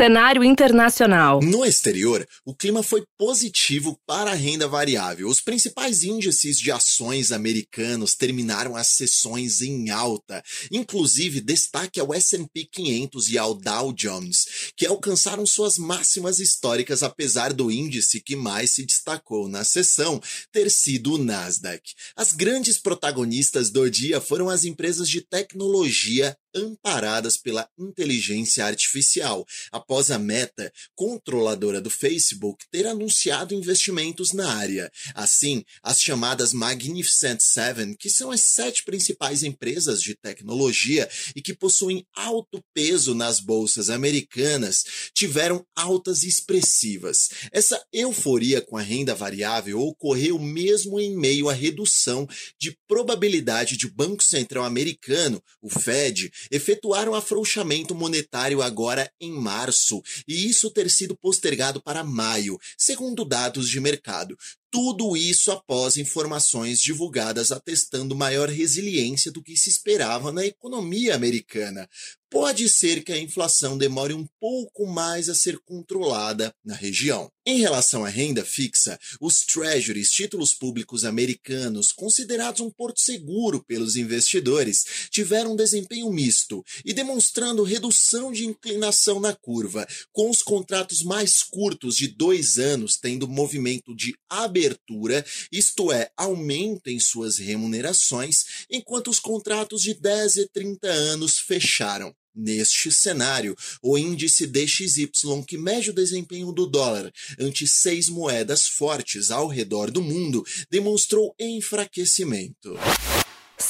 Cenário internacional. No exterior, o clima foi positivo para a renda variável. Os principais índices de ações americanos terminaram as sessões em alta. Inclusive, destaque ao S&P 500 e ao Dow Jones, que alcançaram suas máximas históricas apesar do índice que mais se destacou na sessão ter sido o Nasdaq. As grandes protagonistas do dia foram as empresas de tecnologia amparadas pela inteligência artificial, após a Meta, controladora do Facebook, ter anunciado investimentos na área. Assim, as chamadas Magnificent Seven, que são as sete principais empresas de tecnologia e que possuem alto peso nas bolsas americanas, tiveram altas expressivas. Essa euforia com a renda variável ocorreu mesmo em meio à redução de probabilidade de Banco Central americano, o Fed, efetuaram afrouxamento monetário agora em março, e isso ter sido postergado para maio, segundo dados de mercado. Tudo isso após informações divulgadas atestando maior resiliência do que se esperava na economia americana. Pode ser que a inflação demore um pouco mais a ser controlada na região. Em relação à renda fixa, os treasuries, títulos públicos americanos, considerados um porto seguro pelos investidores, tiveram um desempenho misto e demonstrando redução de inclinação na curva, com os contratos mais curtos de dois anos tendo movimento de abertura abertura, isto é, aumentem suas remunerações, enquanto os contratos de 10 e 30 anos fecharam. Neste cenário, o índice DXY, que mede o desempenho do dólar ante seis moedas fortes ao redor do mundo, demonstrou enfraquecimento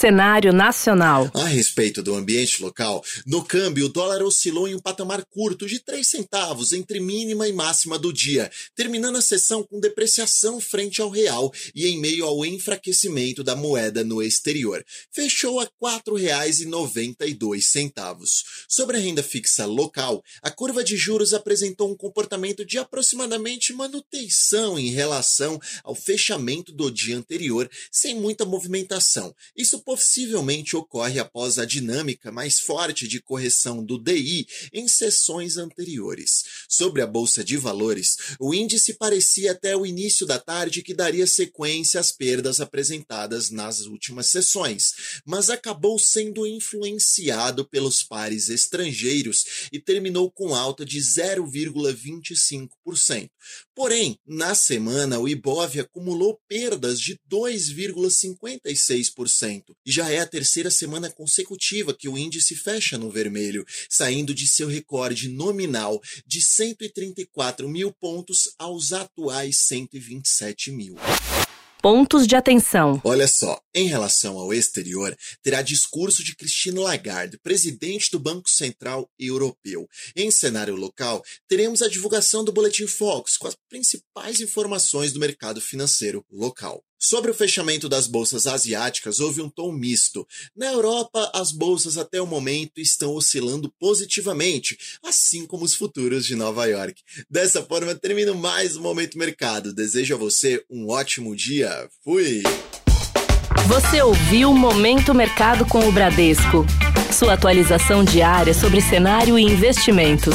cenário nacional. A respeito do ambiente local, no câmbio o dólar oscilou em um patamar curto de 3 centavos entre mínima e máxima do dia, terminando a sessão com depreciação frente ao real e em meio ao enfraquecimento da moeda no exterior. Fechou a R$ 4,92. Sobre a renda fixa local, a curva de juros apresentou um comportamento de aproximadamente manutenção em relação ao fechamento do dia anterior, sem muita movimentação. Isso possivelmente ocorre após a dinâmica mais forte de correção do DI em sessões anteriores. Sobre a bolsa de valores, o índice parecia até o início da tarde que daria sequência às perdas apresentadas nas últimas sessões, mas acabou sendo influenciado pelos pares estrangeiros e terminou com alta de 0,25%. Porém, na semana, o Ibov acumulou perdas de 2,56% e já é a terceira semana consecutiva que o índice fecha no vermelho, saindo de seu recorde nominal de 134 mil pontos aos atuais 127 mil pontos de atenção. Olha só, em relação ao exterior, terá discurso de Christine Lagarde, presidente do Banco Central Europeu. Em cenário local, teremos a divulgação do Boletim Focus com as principais informações do mercado financeiro local. Sobre o fechamento das bolsas asiáticas, houve um tom misto. Na Europa, as bolsas até o momento estão oscilando positivamente, assim como os futuros de Nova York. Dessa forma, termino mais um Momento Mercado. Desejo a você um ótimo dia. Fui! Você ouviu Momento Mercado com o Bradesco. Sua atualização diária sobre cenário e investimentos.